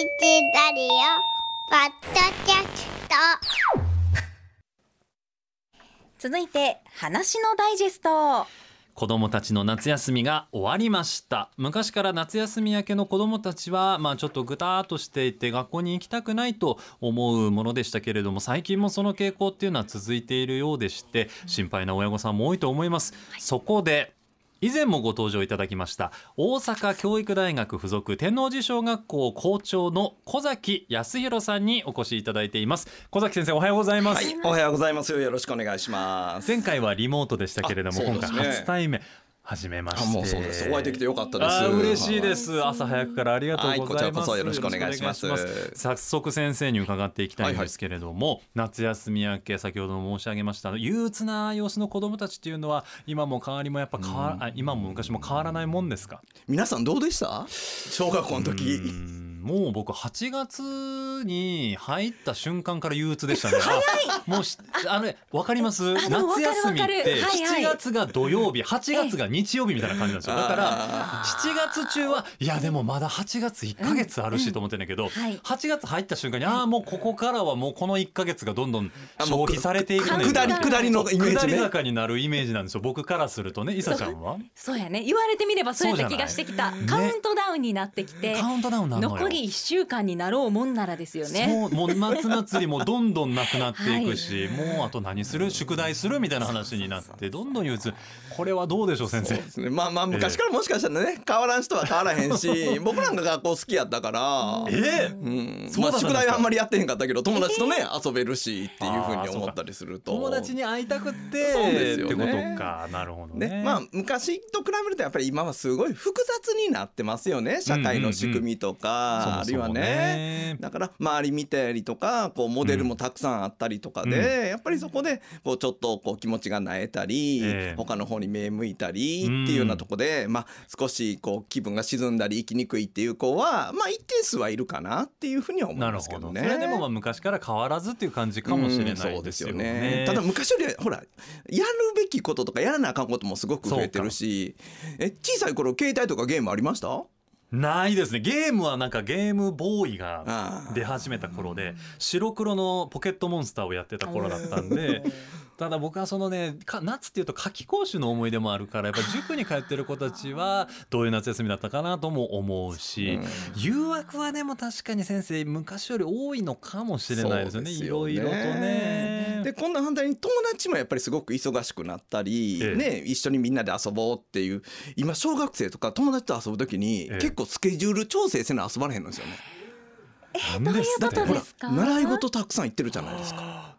ラディオポッドキャスト。続いて話のダイジェスト。子どもたちの夏休みが終わりました。昔から夏休み明けの子どもたちはまあちょっとぐたーっとしていて学校に行きたくないと思うものでしたけれども最近もその傾向っていうのは続いているようでして心配な親御さんも多いと思います、そこで以前もご登場いただきました大阪教育大学附属天王寺小学校校長の小崎康弘さんにお越しいただいています小崎先生おはようございます、はい、おはようございます。よろしくお願いします。前回はリモートでしたけれども、今回初対面初めましてあもうそうです。お会いできてよかったです。嬉しいです。朝早くからありがとうございます。はいこちらこそよろしくお願いします早速先生に伺っていきたいんですけれども、夏休み明け先ほども申し上げました憂鬱な様子の子どもたちっていうのは今も変わりもやっぱ変わら、あ今も昔も変わらないもんですか？皆さんどうでした？小学校の時。うんもう僕8月に入った瞬間から憂鬱でしたね。あもうしあのねわかります？夏休みっわかるわかてるはいはい。7月が土曜日、8月が日曜日みたいな感じなんですよ。だからあ7月中はいやでもまだ8月1ヶ月あるしと思ってんだけど、はい。8月入った瞬間にああもうここからはもうこの1ヶ月がどんどん消費されていくね下り下りのイメージね。下り坂になるイメージなんですよ僕からするとねいさちゃんは。そう。やね。言われてみればそうやった気がしてきた、カウントダウンになってきて、カウントダウンなのよ残り1週間になろうもんならですよねそうもう夏祭りもどんどんなくなっていくし、もうあと何する宿題するみたいな話になってどんどん憂鬱。これはどうでしょう先生？ね。まあまあ昔からもしかしたらね変わらん人は変わらへんし、僕なんか学校好きやったから。ええ。うん、まあ宿題はあんまりやってへんかったけど友達とね、遊べるしっていうふうに思ったりすると。友達に会いたくってそうですよね。ってことか。なるほどね。ね、まあ昔と比べるとやっぱり今はすごい複雑になってますよね。社会の仕組みとか、あるいはねねだから周り見たりとかこうモデルもたくさんあったりとかで、やっぱりそこでこうちょっとこう気持ちがなえたり、ええ。他の方に目向いたりっていうようなとこで、まあ、少しこう気分が沈んだり生きにくいっていう子は、まあ、一定数はいるかなっていうふうには思いますけどね。それでもまあ昔から変わらずっていう感じかもしれないそうですよね。ねただ昔よりほらやるべきこととかやらなあかんこともすごく増えてるしえ小さい頃携帯とかゲームありました？ないですね。ゲームはなんかゲームボーイが出始めた頃で白黒のポケットモンスターをやってた頃だったんで ただ僕はそのねか夏っていうと夏期講習の思い出もあるからやっぱ塾に通ってる子たちはどういう夏休みだったかなとも思うし、うん誘惑はでも確かに先生昔より多いのかもしれないですよね。そうですいろいろとね。で今度反対に友達もやっぱりすごく忙しくなったり、ええ。ね、一緒にみんなで遊ぼうっていう今小学生とか友達と遊ぶ時に、ええ。結構スケジュール調整せな遊ばれへんのですよね。なんですってどういうことですか？習い事たくさん行ってるじゃないですか。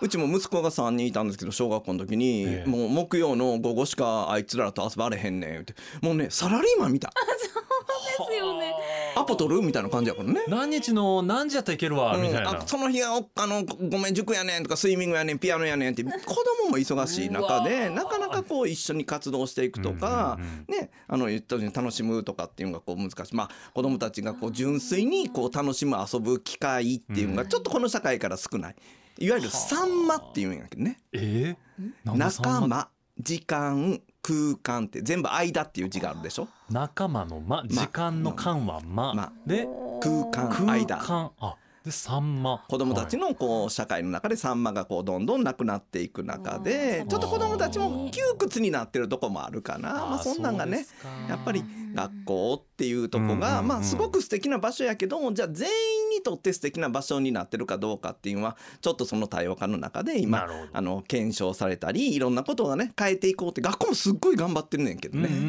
そうちも息子が3人いたんですけど小学校の時に、ええ。もう木曜の午後しかあいつらと遊ばれへんねん言って。もうねサラリーマンみたい。ですよね。アポ取るみたいな感じやからね。何日の何時やったらいけるわ、うん。みたいな。あその日はおあのごめん塾やねんとかスイミングやねんピアノやねんって子供も忙しい中でなかなかこう一緒に活動していくとか、うんうんねあの言ったように楽しむとかっていうのがこう難しい。まあ子供たちがこう純粋にこう楽しむ遊ぶ機会っていうのがちょっとこの社会から少ないいわゆる「さんま」っていうんやけどね。えー、仲間。時間空間って全部「間」っていう字があるでしょ？仲間の間。時間の間は間、まで空間空間間。あでさんま子供たちの、のこう社会の中でサンマがこうどんどんなくなっていく中でちょっと子供たちも窮屈になってるとこもあるかな。まあそんなんがねやっぱり学校っていうとこがまあすごく素敵な場所やけどじゃあ全員にとって素敵な場所になってるかどうかっていうのはちょっとその多様化の中でな今あの検証されたりいろんなことがね変えていこうって学校もすっごい頑張ってるねんけどね。うんうんうんう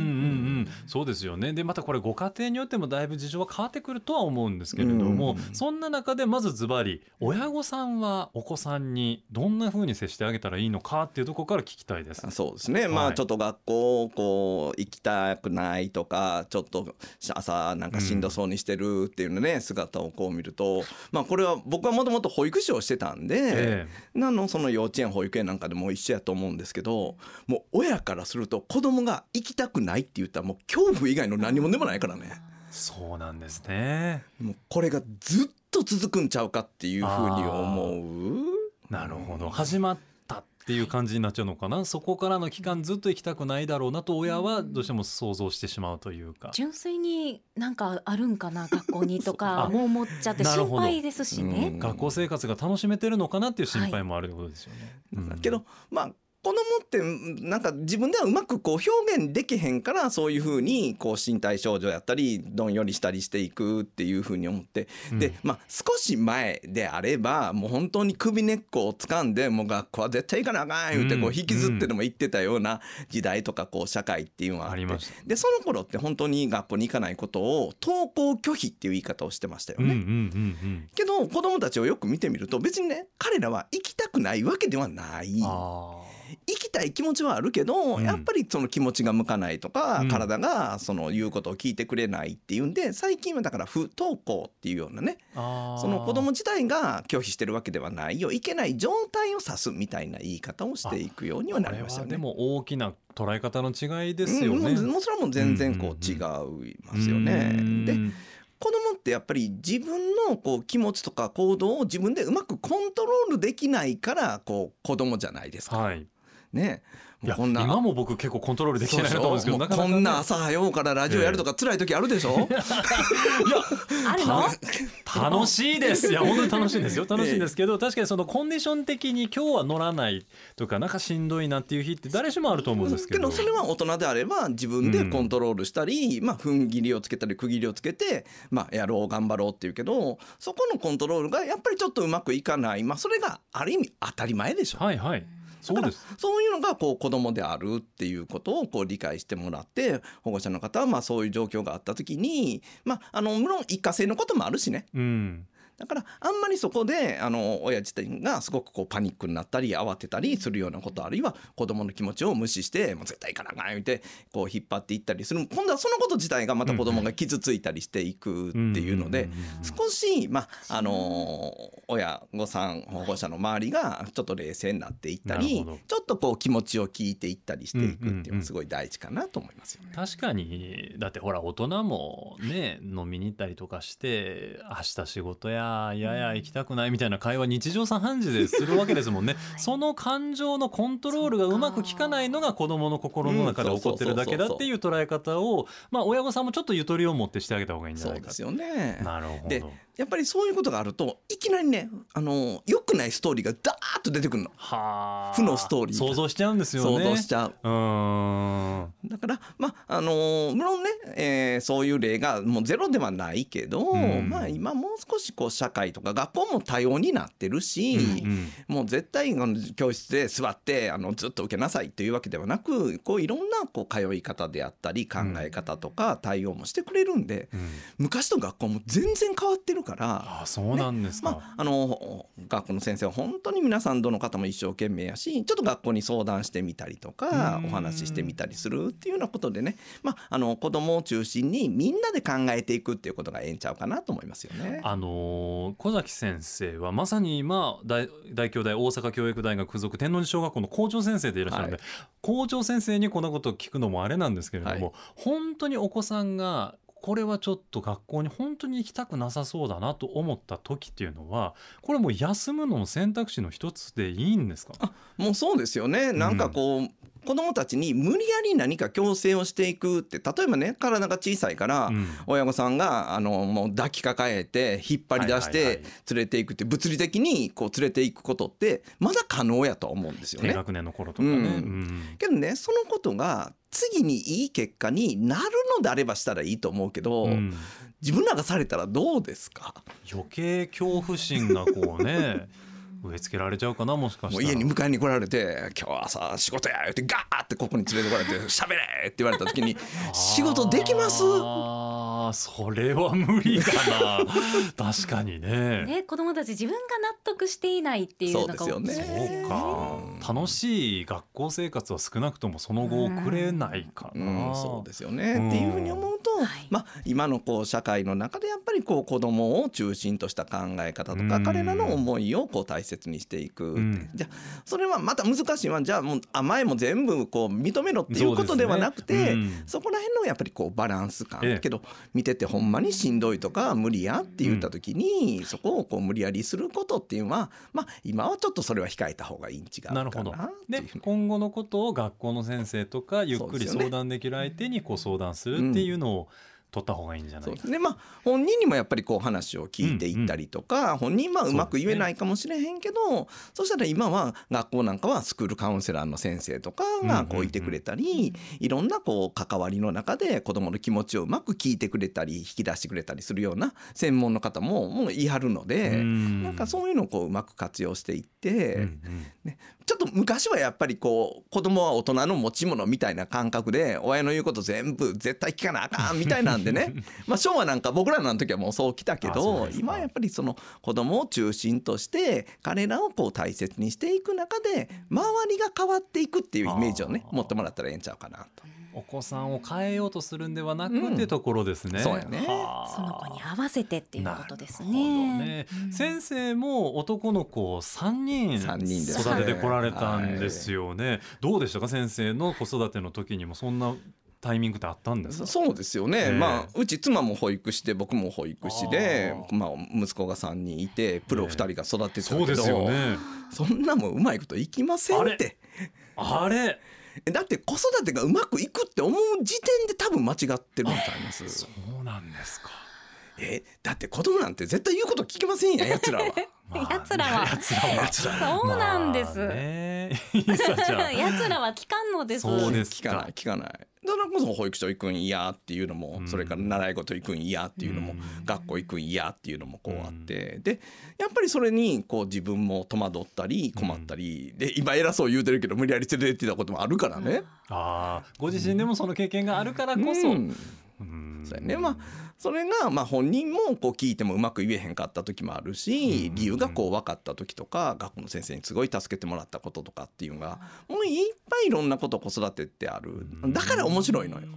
ん、そうですよね。でまたこれご家庭によってもだいぶ事情は変わってくるとは思うんですけれども、うん。そんな中でまずズバリ親御さんはお子さんにどんな風に接してあげたらいいのかっていうところから聞きたいです。そうですね、まはい。あちょっと学校こう行きたくないとかちょっと朝なんかしんどそうにしてるっていうのね、姿をこう見るとまあこれは僕はもともと保育士をしてたんで、えなのその幼稚園保育園なんかでも一緒やと思うんですけどもう親からすると子供が行きたくないって言ったらもう恐怖以外の何もでもないからね。そうなんですね。もうこれがずっと続くんちゃうかっていうふうに思う？なるほど始まったっっていう感じになっちゃうのかな？そこからの期間ずっと行きたくないだろうなと親はどうしても想像してしまうというか。純粋になんかあるんかな学校にとかあもう思っちゃって心配ですしねうん。学校生活が楽しめてるのかなっていう心配もあるってことですよね。うんけどまあ子供ってうんなんか自分ではうまくこう表現できへんからそういうふうにこう身体症状やったりどんよりしたりしていくっていうふうに思って、うん。でまあ少し前であればもう本当に首根っこを掴んでもう学校は絶対行かなあかん言うてこううん引きずってでも行ってたような時代とかこう社会っていうのはあって。ありましたね。でその頃って本当に学校に行かないことを登校拒否っていう言い方をしてましたよね。うんうんうんうん。けど子供たちをよく見てみると別にね彼らは行きたくないわけではない。あ行きたい気持ちはあるけど、うんやっぱりその気持ちが向かないとか、うん体がその言うことを聞いてくれないっていうんで最近はだから不登校っていうようなねあ。その子供自体が拒否してるわけではないよいけない状態を指すみたいな言い方をしていくようにはなりましたよね。でも大きな捉え方の違いですようんね。もうそれはもう全然こう違いますよね。うんで子供ってやっぱり自分のこう気持ちとか行動を自分でうまくコントロールできないからこう子供じゃないですか。はい。ねこんな今も僕結構コントロールできてないなと思うんですけど、こんな朝早うからラジオやるとか辛い時あるでしょ、あるの？楽しいです。いや本当に楽しいですよ。楽しいんですけど、確かにそのコンディション的に今日は乗らないとかなんかしんどいなっていう日って誰しもあると思うんですけど。それは大人であれば自分でコントロールしたり、まあ踏ん切りをつけたり区切りをつけてまあやろう頑張ろうっていうけどそこのコントロールがやっぱりちょっとうまくいかないまあそれがある意味当たり前でしょ。はいはい。そうです。そういうのがこう子供であるっていうことをこう理解してもらって保護者の方はまあそういう状況があった時にまああの無論一過性のこともあるしねうん。だからあんまりそこであの親自体がすごくこうパニックになったり慌てたりするようなことあるいは子供の気持ちを無視してもう絶対行かなあかん言ってこう引っ張っていったりする今度はそのこと自体がまた子供が傷ついたりしていくっていうので少しまああの親御さん保護者の周りがちょっと冷静になっていったりちょっとこう気持ちを聞いていったりしていくっていうのがすごい大事かなと思いますよね。確かにだってほら大人もね飲みに行ったりとかして明日仕事やいやいや行きたくないみたいな会話日常茶飯事でするわけですもんね、その感情のコントロールがうまく効かないのが子供の心の中で起こってるだけだっていう捉え方をまあ親御さんもちょっとゆとりを持ってしてあげた方がいいんじゃないかそうですよね。なるほど。でやっぱりそういうことがあるといきなりねあの良くないストーリーがダーッと出てくるの。はあ。負のストーリーが。想像しちゃうんですよね。想像しちゃう。うーん。だからまああのー無論ね、えーそういう例がもうゼロではないけど、うん。まあ今もう少しこう社会とか学校も多様になってるし、うんもう絶対あの教室で座ってあのずっと受けなさいというわけではなくこういろんなこう通い方であったり考え方とか対応もしてくれるんで、うん昔と学校も全然変わってるから。あそうなんですか、まあ、あの学校の先生は本当に皆さんどの方も一生懸命やしちょっと学校に相談してみたりとかうんお話ししてみたりするっていうようなことでね、まあ、あの子供を中心にみんなで考えていくっていうことがええんちゃうかなと思いますよね。あのー小崎先生はまさに今大大京大大阪教育大学附属天王寺小学校の校長先生でいらっしゃるので、はい。校長先生にこんなことを聞くのもあれなんですけれども、はい。本当にお子さんがこれはちょっと学校に本当に行きたくなさそうだなと思った時っていうのはこれもう休むのも選択肢の一つでいいんですか？もうそうですよね。なんかこう、子供たちに無理やり何か強制をしていくって例えばね体が小さいから、うん。親御さんがあのもう抱きかかえて引っ張り出して連れていくって物理的にこう連れていくことってまだ可能やと思うんですよね。低学年の頃とかね。うん。うん。けどねそのことが次にいい結果になるのであればしたらいいと思うけど、うん。自分らがされたらどうですか？余計恐怖心がこうね 植え付けられちゃうかなもしかしたら。もう家に迎えに来られて「今日は朝仕事や」言ってガーってここに連れてこられて「喋れ!」って言われた時に「仕事できます?」あーそれは無理かな。確かにね。ね子供たち自分が納得していないっていうのがそうですよね。そうか楽しい学校生活は少なくともその後送れないかうな、ん、そうですよね、うん。っていうふうに思うと、はい。まあ、今のこう社会の中でやっぱりこう子供を中心とした考え方とか、うん。彼らの思いをこう大切にしていく、ん。じゃあそれはまた難しいのはじゃあもう甘えも全部こう認めろっていうことではなくてそ,、ねうん。こら辺のやっぱりこうバランス感、ええ。けど見ててほんまにしんどいとか無理やって言った時に、そこをこう無理やりすることっていうのは、まあ、今はちょっとそれは控えた方がいいん違う。かななるで今後のことを学校の先生とかゆっくり相談できる相手にこう相談するっていうのを取った方がいいんじゃないでまあ本人にもやっぱりこう話を聞いていったりとか、本人はうまく言えないかもしれへんけどそ,、したら今は学校なんかはスクールカウンセラーの先生とかがこういてくれたり、いろんなこう関わりの中で子どもの気持ちをうまく聞いてくれたり引き出してくれたりするような専門の方ももういはるので、うん。なんかそういうのをこううまく活用していって。うんうんちょっと昔はやっぱりこう子供は大人の持ち物みたいな感覚で親の言うこと全部絶対聞かなあかんみたいなんでね。まあ昭和なんか僕らの時はもうそう来たけど今はやっぱりその子供を中心として彼らをこう大切にしていく中で周りが変わっていくっていうイメージをね持ってもらったらええんちゃうかなと。お子さんを変えようとするんではなくうんっていうところですね。そうやね。はあ。その子に合わせてっていうことですね。ね。うん。先生も男の子を三人育ててこられたんですよね。どうでしたか？先生の子育ての時にもそんなタイミングってあったんですか？そうですよね、ええ。まあうち妻も保育士で僕も保育士でまあ、息子が3人いてプロ2人が育ててたけど、そうですよね。そんなもんうまいこといきませんって。あれ？えだって子育てがうまくいくって思う時点で多分間違ってるんちゃいます。そうなんですか。えだって子供なんて絶対言うこと聞きませんやん やつらは。まあ奴らは。奴らは。そうなんです。まあね。いさちゃん奴らは聞かんのです。そうです聞かない聞かないだからこそ保育所行くん嫌っていうのも、うん。それから習い事行くん嫌っていうのも、うん。学校行くん嫌っていうのもこうあって、でやっぱりそれにこう自分も戸惑ったり困ったり、で今偉そう言うてるけど無理やり連れてってたこともあるからね。ああご自身でもその経験があるからこそ。うん。うんそうやね。まあそれがまあ本人もこう聞いてもうまく言えへんかった時もあるしうん。理由がこう分かった時とか学校の先生にすごい助けてもらったこととかっていうのがもういっぱいいろんなこと子育てってある。だから面白いのよ。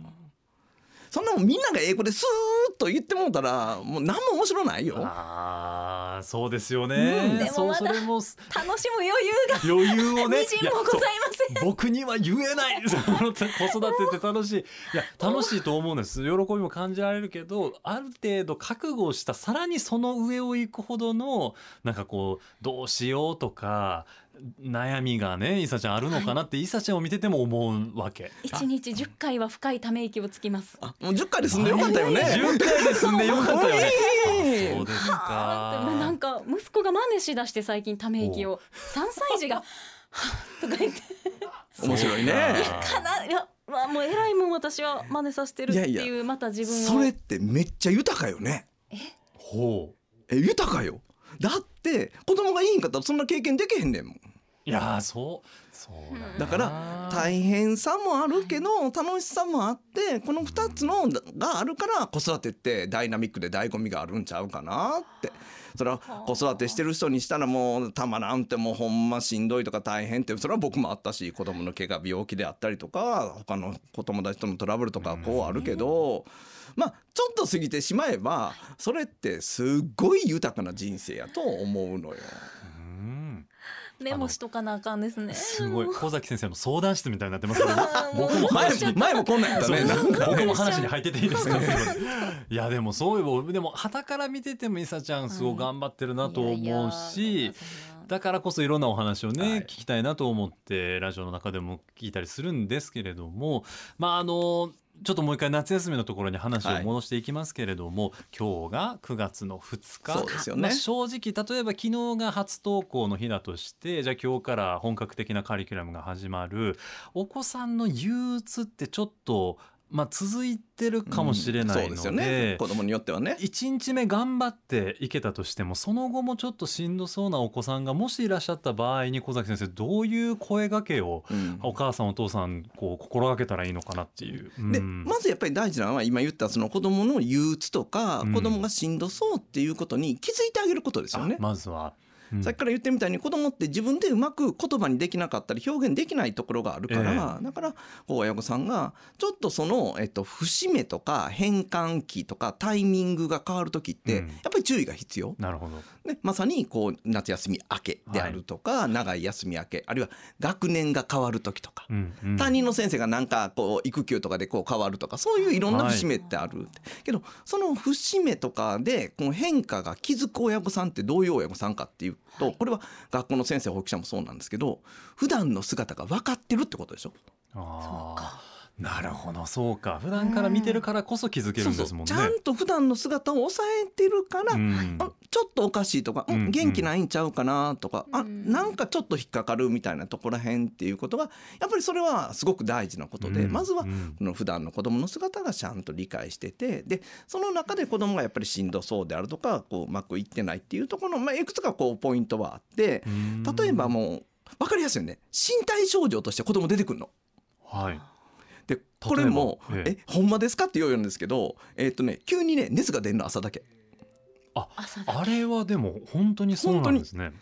そんなもんみんなが英語でスーッと言ってもうたらもう何も面白ないよ。ああそうですようんね。でもそうまだそれも楽しむ余裕が余裕をね。みじんもございません僕には言えない。その子育てって楽しい。いや楽しいと思うんです。喜びも感じられるけど、ある程度覚悟をしたさらにその上を行くほどのなんかこうどうしようとか。悩みがね、いさちゃんあるのかなって、いさちゃんを見てても思うわけ。一日10回は深いため息をつきますあもう10回で済んでよかったよね。10回で済んでよかったよね。ええそうですなか。んか息子が真似しだして最近ため息を3歳児が「はっ」とか言って面白いねそうかかないや、まあ、もう偉いもん私は真似させてるっていういやいまた自分をそれってめっちゃ豊かよね。ほう。え豊かよ。だって子供がいいんかったらそんな経験できへんねんもん。いやーそうそうだから大変さもあるけど楽しさもあってこの2つのがあるから子育てってダイナミックで醍醐味があるんちゃうかなって。それは子育てしてる人にしたらもうたまらんってもうほんましんどいとか大変ってそれは僕もあったし子供の怪我病気であったりとか他の子友達とのトラブルとかこうあるけどまあちょっと過ぎてしまえばそれってすっごい豊かな人生やと思うのよ。うん。メモしとかなあかんですね。すごい。小崎先生の相談室みたいになってます けどもう僕も前話に前もこんなんやったね。なんか僕も話に入ってていいですか？すい。やでもそういえばでも旗から見ててもいさちゃんすごい頑張ってるなと思うしだからこそいろんなお話をね、はい。聞きたいなと思ってラジオの中でも聞いたりするんですけれどもまああのちょっともう一回夏休みのところに話を戻していきますけれども、今日が9月の2日。そうですよね。まあ、正直例えば昨日が初登校の日だとしてじゃあ今日から本格的なカリキュラムが始まる。お子さんの憂鬱ってちょっと、まあ、続いてるかもしれないので,、そうですよね。子供によってはね。1日目頑張っていけたとしてもその後もちょっとしんどそうなお子さんがもしいらっしゃった場合に小崎先生どういう声掛けをうん。お母さんお父さんこう心がけたらいいのかなっていう。でうんまずやっぱり大事なのは今言ったその子供の憂鬱とか、うん。子供がしんどそうっていうことに気づいてあげることですよね。あ。まずは、うん。さっきから言ってみたいに子供って自分でうまく言葉にできなかったり表現できないところがあるから、だからこう親御さんがちょっとその、えっと、節目とか変換期とかタイミングが変わる時って、うん。やっぱり注意が必要。なるほど。ね、まさにこう夏休み明けであるとか、長い休み明けあるいは学年が変わる時とか、うんうん。担任の先生がなんかこう育休とかでこう変わるとかそういういろんな節目ってある、けどその節目とかでこの変化が気づく親御さんってどういう親御さんかっていういうと、これは学校の先生保育者もそうなんですけど普段の姿が分かってるってことでしょ？あーなるほどそうか。普段から見てるからこそ気づけるんですもんね。そうそう。ちゃんと普段の姿を抑えてるから、うん。あちょっとおかしいとか、うん。元気ないんちゃうかなとか、あうん。なんかちょっと引っかかるみたいなところらへんっていうことがやっぱりそれはすごく大事なことで、うん。まずはうん。その普段の子供の姿がちゃんと理解しててでその中で子供がやっぱりしんどそうであるとかこううまくいってないっていうところの、まあ、いくつかこうポイントはあってうん。例えばもう分かりやすいよね。身体症状として子供出てくるの。はい。でこれも「えええほんまですか?」って言うんですけど、えっとね、急にね熱が出るの朝だけ。朝だあれはでも本当にそうなんですね。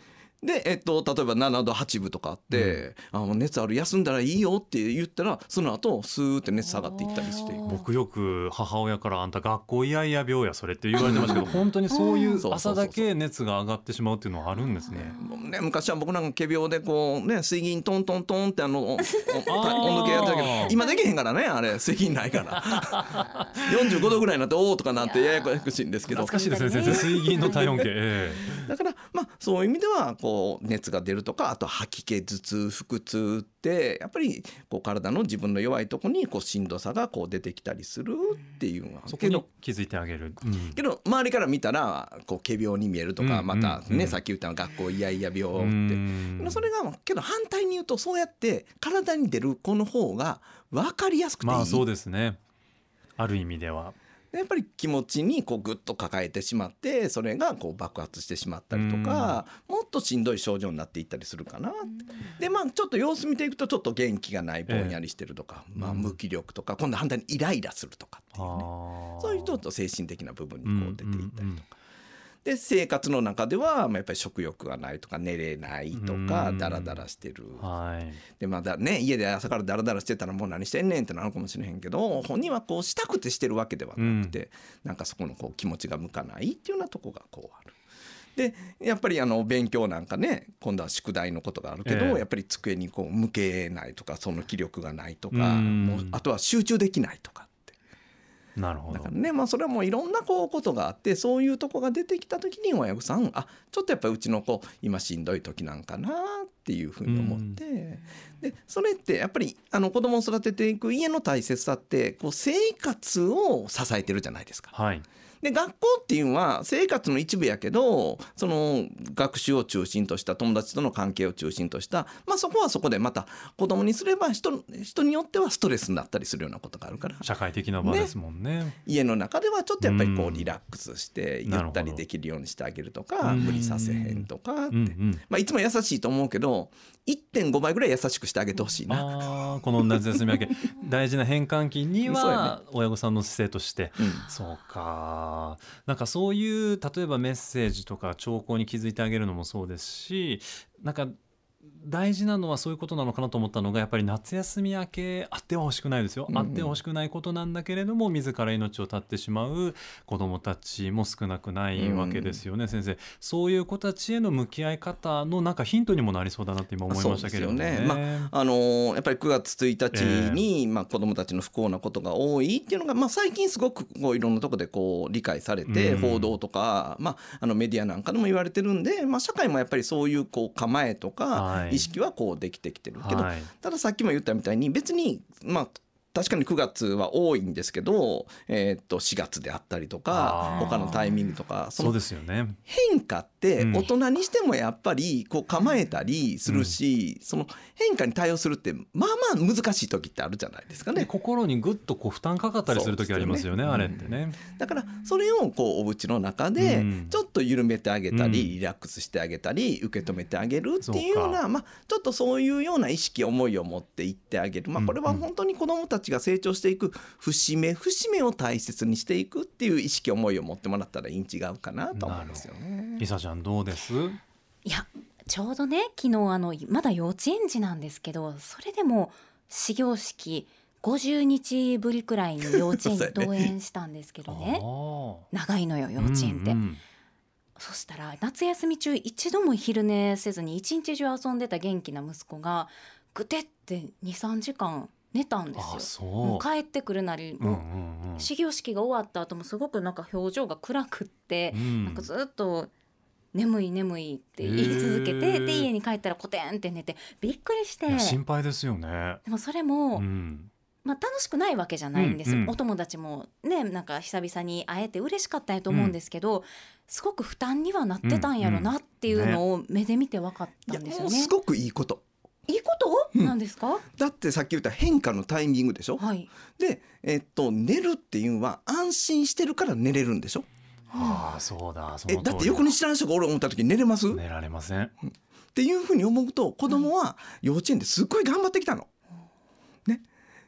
で、えっと、例えば7度8分とかあって「あもう熱ある休んだらいいよ」って言ったらその後スーって熱下がっていったりして。僕よく母親から「あんた学校いやいや病やそれ」って言われてましたけど 本当にそういう朝だけ熱が上がってしまうっていうのはあるんですね。ね、昔は僕なんか仮病でこうね水銀トントントンってあの温度計やってたけど今できへんからねあれ水銀ないから。45度ぐらいになっておおとかなってややこしいんですけど。懐かしいですね先生水銀の体温計。え。だからまあそういう意味ではこう熱が出るとかあと吐き気頭痛腹痛ってやっぱりこう体の自分の弱いとこにこうしんどさがこう出てきたりするっていうのはえそこにけど気づいてあげる。うんけど周りから見たらこう仮病に見えるとか、うんまたね、うんさっき言ったの学校いやいや病って。うんそれがけど反対に言うとそうやって体に出る子の方が分かりやすくていい、まあそうですね。ある意味では。やっぱり気持ちにこうグッと抱えてしまってそれがこう爆発してしまったりとか、もっとしんどい症状になっていったりするかなでまあちょっと様子見ていくとちょっと元気がないぼんやりしてるとか、まあ、無気力とか今度反対にイライラするとかっていうね。そういうちょっと精神的な部分にこう出ていったりとか。うんうんうんで生活の中ではまあやっぱり食欲がないとか寝れないとかうん。ダラダラしてる。はい。でまだね家で朝からダラダラしてたらもう何してんねんってなるかもしれへんけど本人はこうしたくてしてるわけではなくて、なんかそこのこう気持ちが向かないっていうようなとこがこうある。でやっぱりあの勉強なんかね今度は宿題のことがあるけど、ええ。やっぱり机にこう向けないとかその気力がないとか、うん。もうあとは集中できないとかなるほどだから。ねまあそれはもういろんなこうことがあってそういうとこが出てきた時に親御さんあちょっとやっぱりうちの子今しんどい時なんかなっていうふうに思って、でそれってやっぱりあの子供を育てていく家の大切さってこう生活を支えてるじゃないですか。はい。で学校っていうのは生活の一部やけどその学習を中心とした友達との関係を中心とした、まあ、そこはそこでまた子供にすれば人人によってはストレスになったりするようなことがあるから。社会的な場ですもんね。家の中ではちょっとやっぱりこううん。リラックスしてゆったりできるようにしてあげるとかうん。無理させへんとかって、うんうん。まあ、いつも優しいと思うけど1.5倍ぐらい優しくしてあげてほしいな。この夏休み明け。大事な変換期には親御さんの姿勢として。うん。そうかなんかそういう例えばメッセージとか兆候に気づいてあげるのもそうですしなんか大事なのはそういうことなのかなと思ったのがやっぱり夏休み明けあっては欲しくないですよ、うんうん。あっては欲しくないことなんだけれども自ら命を絶ってしまう子どもたちも少なくないわけですよね、先生そういう子たちへの向き合い方のなんかヒントにもなりそうだなって今思いましたけれどもね。そうですよね。あのーやっぱり9月1日に、まあ、子どもたちの不幸なことが多いっていうのが、まあ、最近すごくこういろんなところでこう理解されて、うん。報道とか、まあ、あのメディアなんかでも言われてるんで、まあ、社会もやっぱりそういうこう構えとかはい意識はこうできてきてるけど、はい。たださっきも言ったみたいに別にまあ確かに9月は多いんですけど、えーっと4月であったりとか他のタイミングとかそうですよね。変化っ大人にしてもやっぱりこう構えたりするし、その変化に対応するってまあまあ難しい時ってあるじゃないですかでね。心にぐっとこう負担かかったりする時ありますよねそうあれってね。だからそれをこうお家の中でうん。ちょっと緩めてあげたり、うん。リラックスしてあげたり受け止めてあげるっていうようなまあちょっとそういうような意識思いを持っていってあげる、まあ、これはうん。うん本当に子どもたちが成長していく節目節目を大切にしていくっていう意識思いを持ってもらったらいいん違うかなと思いますよね。りさちゃんどうです？いやちょうどね昨日あのまだ幼稚園児なんですけどそれでも始業式50日ぶりくらいに幼稚園に登園したんですけどね。あ長いのよー幼稚園って、うんうん。そしたら夏休み中一度も昼寝せずに一日中遊んでた元気な息子がぐてって23時間寝たんですよ。もう帰ってくるなり、うんうもんうん。う始業式が終わった後もすごくなんか表情が暗くって、うん。なんかずっと眠い眠いって言い続けてで家に帰ったらコテンって寝てびっくりして。心配ですよね。でもそれも、うん、まあ、楽しくないわけじゃないんですよ、うんうん。お友達もねなんか久々に会えて嬉しかったんやと思うんですけど、すごく負担にはなってたんやろなっていうのを目で見て分かったんですよね。もうすごくいいこと。いいこと、うん。なんですか？だってさっき言った変化のタイミングでしょ？はい。で、えっと、寝るっていうのは安心してるから寝れるんでしょ？ああそうだえだって横に知らん人がおる思った時寝れます、っ寝られません。ていうふうに思うと子供は幼稚園ですっごい頑張ってきたの。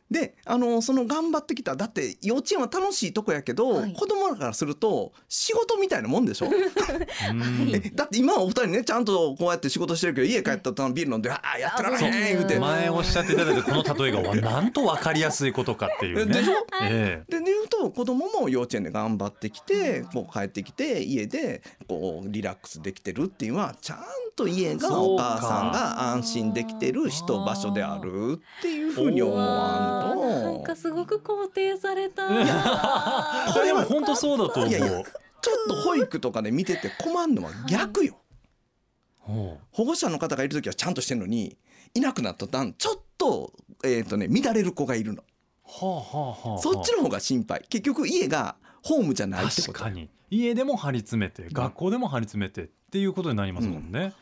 ね、であのその頑張ってきただって幼稚園は楽しいとこやけど、はい。子供らからすると仕事みたいなもんでしょ？だって今はお二人ねちゃんとこうやって仕事してるけど家帰ったらビール飲んで「ああやってられへん」言うて。前おっしゃっていただいたこの例えがわなんと分かりやすいことかっていうね。でしょ？えで言うと子供も幼稚園で頑張ってきてこう帰ってきて家でこうリラックスできてるっていうのはちゃんと家がお母さんが安心できてる人場所であるっていうふうに思わんとなんかすごく肯定された。え これは本当そうだと思う。いやいやちょっと保育とかで見てて困るのは逆よ。ほ保護者の方がいる時はちゃんとしてるのにいなくなった途端ちょっと,、えーとね、乱れる子がいるの。うはあはあはあ。そっちの方が心配結局家がホームじゃないってこと確かに家でも張り詰めて学校でも張り詰めてっていうことになりますもんね。だから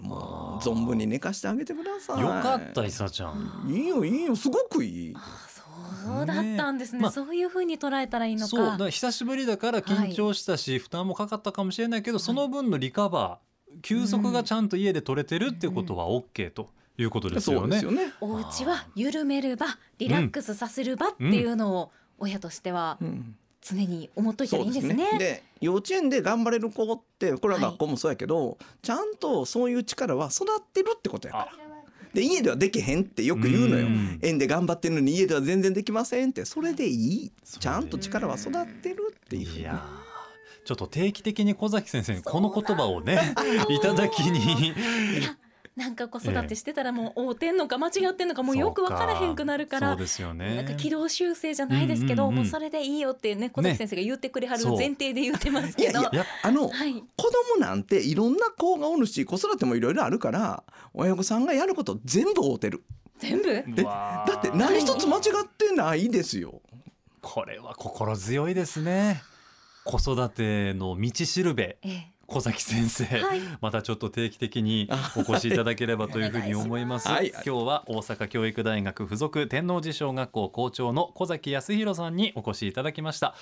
もう存分に寝かしてあげてください。よかったいさちゃん。いいよいいよすごくいい。あそうだったんですね。ねまあそういう風に捉えたらいいのか。そうだから久しぶりだから緊張したし、負担もかかったかもしれないけど、その分のリカバー休息がちゃんと家で取れてるってことは OK ということですよね。そうよね。お家は緩める場、リラックスさせる場っていうのを親としてはうん常に思っといたらいいんですね。で幼稚園で頑張れる子ってこれは学校もそうやけど、ちゃんとそういう力は育ってるってことやから。で家ではできへんってよく言うのようん。園で頑張ってるのに家では全然できませんってそれでいい。ちゃんと力は育ってるっていうふうに。いやーちょっと定期的に小崎先生にこの言葉をね いただきに なんか子育てしてたらもう合うてんのか間違ってんのかもうよく分からへんくなるからそうですよね。なんか軌道修正じゃないですけど、うんうん。うんもうそれでいいよってね小崎先生が言ってくれはる前提で言ってますけど。いやいやいやあの、はい、子供なんていろんな子がおるし子育てもいろいろあるから親御さんがやること全部合うてる。全部？うわーだって何一つ間違ってないですよ。これは心強いですね。子育ての道しるべ。ええ小崎先生、はいまたちょっと定期的にお越しいただければというふうに思います。はい今日は大阪教育大学附属天王寺小学校校長の小崎康弘さんにお越しいただきました。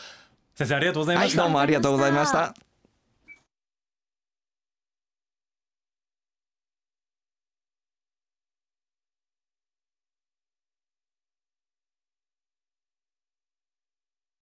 先生ありがとうございまはい、した。どうもありがとうございました。